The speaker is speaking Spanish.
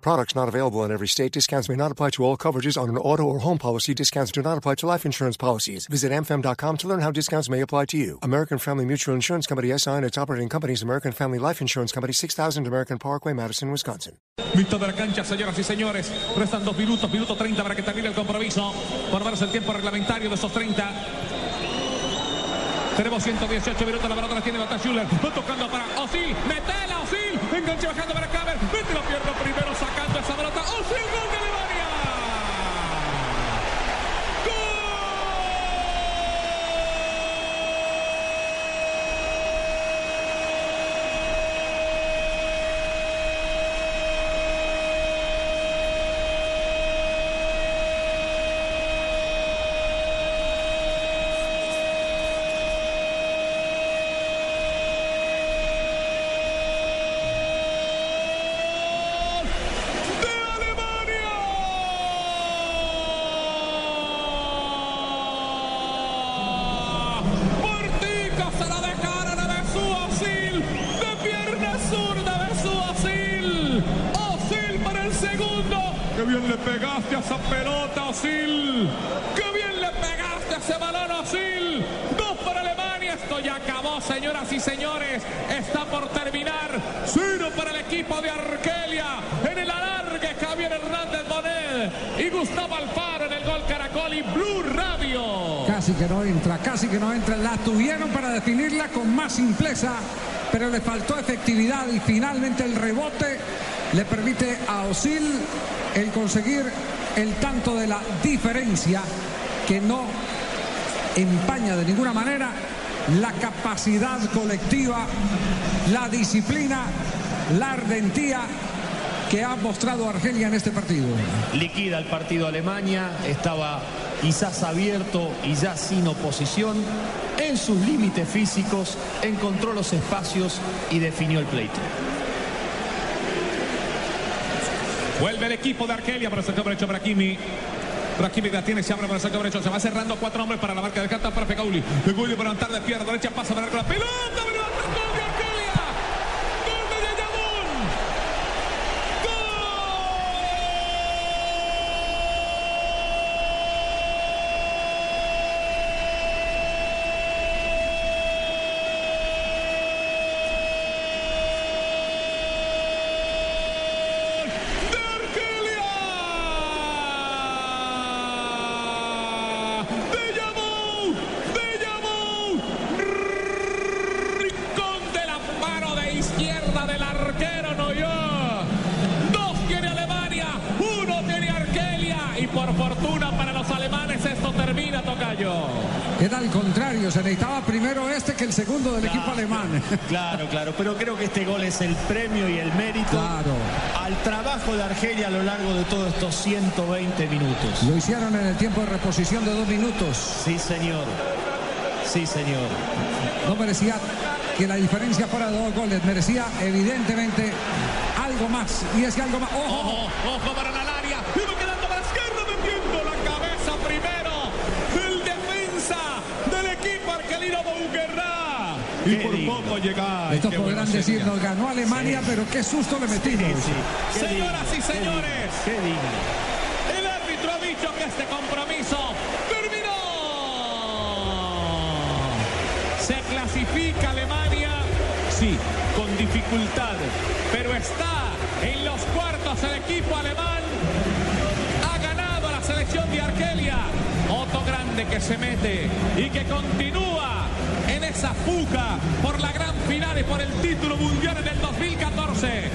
Products not available in every state. Discounts may not apply to all coverages on an auto or home policy. Discounts do not apply to life insurance policies. Visit amfam.com to learn how discounts may apply to you. American Family Mutual Insurance Company SI and its operating companies American Family Life Insurance Company 6000 American Parkway, Madison, Wisconsin. Visto de la cancha, señoras y señores. Restan dos minutos, minuto 30 para que termine el compromiso. Por verse el tiempo reglamentario de esos 30. Tenemos 118 minutos, la pelota la tiene Bata Schuller. Va tocando para Osil, pegaste a esa pelota, Osil. Qué bien le pegaste a ese balón, Osil. Dos para Alemania. Esto ya acabó, señoras y señores. Está por terminar. Cero para el equipo de Argelia. En el alargue, Javier Hernández Bonet y Gustavo Alfaro en el gol Caracol y Blue Radio. Casi que no entra, casi que no entra. La tuvieron para definirla con más simpleza, pero le faltó efectividad y finalmente el rebote le permite a Osil el conseguir el tanto de la diferencia que no empaña de ninguna manera la capacidad colectiva, la disciplina, la ardentía que ha mostrado Argelia en este partido. Liquida el partido Alemania, estaba quizás abierto y ya sin oposición. En sus límites físicos, encontró los espacios y definió el pleito. Vuelve el equipo de Argelia el sector derecho Brahimi. Brahimi la tiene, se abre por el sector derecho. Se va cerrando cuatro hombres para la marca de carta para Fegauli. Fegauli para levantar de pierna derecha, pasa para la pelota. ¡Pero gol de Argelia! ¡Gol de Yayamun! ¡De Yamu! ¡De Yamu! Rincón de la mano de izquierda del arquero Noyó. Dos tiene Alemania, uno tiene Argelia. Y por fortuna para los alemanes esto termina, Tocayo. Era al contrario, se necesitaba primero este que el segundo del equipo alemán. Claro, claro, pero creo que este gol es el premio y el mérito Claro. al trabajo de Argelia a lo largo de todos estos 120 minutos. Lo hicieron en el tiempo de reposición de dos minutos. Sí, señor. Sí, señor. No merecía que la diferencia fuera de dos goles, merecía evidentemente algo más. Y es que algo más. ¡Ojo! Ojo, ojo para la Y por poco llegar. Estos podrán decir, nos ganó Alemania, pero qué susto le metimos. Qué Señoras y qué señores. digno, Qué digno. El árbitro ha dicho que este compromiso terminó. Se clasifica Alemania, sí, con dificultad, pero está en los cuartos el equipo alemán. Ha ganado a la selección de Argelia. Otto Grande que se mete y que continúa esa fuga por la gran final y por el título mundial en el 2014.